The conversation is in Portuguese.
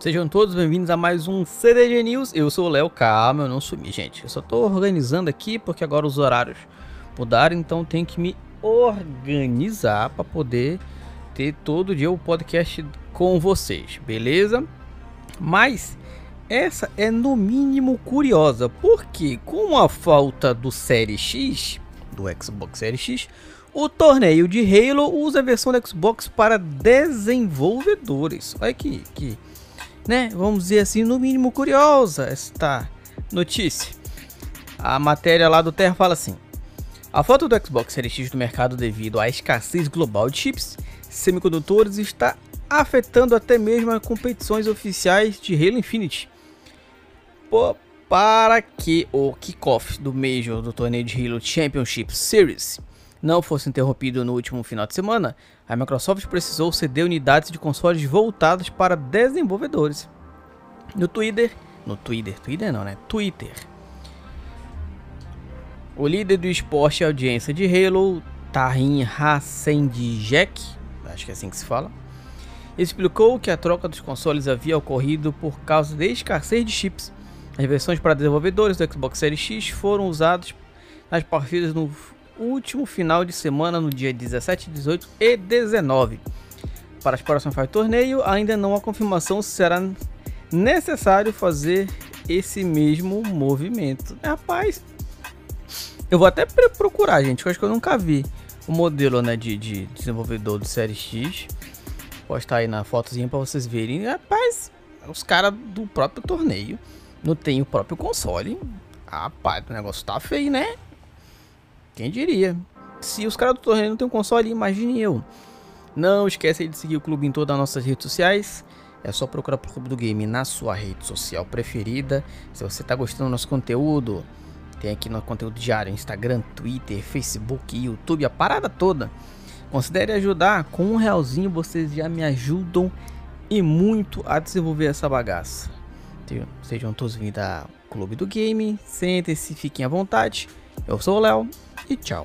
Sejam todos bem-vindos a mais um CDG News. Eu sou o Léo, calma, eu não sumi, gente. Eu só tô organizando aqui porque agora os horários mudaram, então tenho que me organizar para poder ter todo dia o podcast com vocês, beleza? Mas essa é no mínimo curiosa, porque com a falta do Série X, do Xbox Série X, o torneio de Halo usa a versão do Xbox para desenvolvedores. Olha que, que né? Vamos dizer assim, no mínimo curiosa esta notícia. A matéria lá do Terra fala assim: A falta do Xbox Series X no mercado devido à escassez global de chips semicondutores está afetando até mesmo as competições oficiais de Halo Infinite. Pô, para que o kickoff do Major do torneio de Halo Championship Series não fosse interrompido no último final de semana, a Microsoft precisou ceder unidades de consoles voltadas para desenvolvedores. No Twitter, no Twitter, Twitter não, né? Twitter. O líder do esporte e audiência de Halo, Tarim Hassendjek, acho que é assim que se fala, explicou que a troca dos consoles havia ocorrido por causa da escassez de chips. As versões para desenvolvedores do Xbox Series X foram usadas nas partidas no último final de semana no dia 17, 18 e 19. Para as próximas fases do torneio, ainda não há confirmação se será necessário fazer esse mesmo movimento. Rapaz, eu vou até procurar, gente, eu acho que eu nunca vi o modelo né, de, de desenvolvedor do Série X. Postar aí na fotozinha para vocês verem. Rapaz, os caras do próprio torneio não tem o próprio console. Rapaz, o negócio tá feio, né? Quem diria? Se os caras do torneio não tem um console, imagine eu. Não esquece de seguir o clube em todas as nossas redes sociais. É só procurar por Clube do Game na sua rede social preferida. Se você está gostando do nosso conteúdo, tem aqui no conteúdo diário, Instagram, Twitter, Facebook, YouTube, a parada toda. Considere ajudar, com um realzinho vocês já me ajudam e muito a desenvolver essa bagaça. Sejam todos vindos ao Clube do Game, sentem-se, fiquem à vontade. Eu sou o Léo e tchau.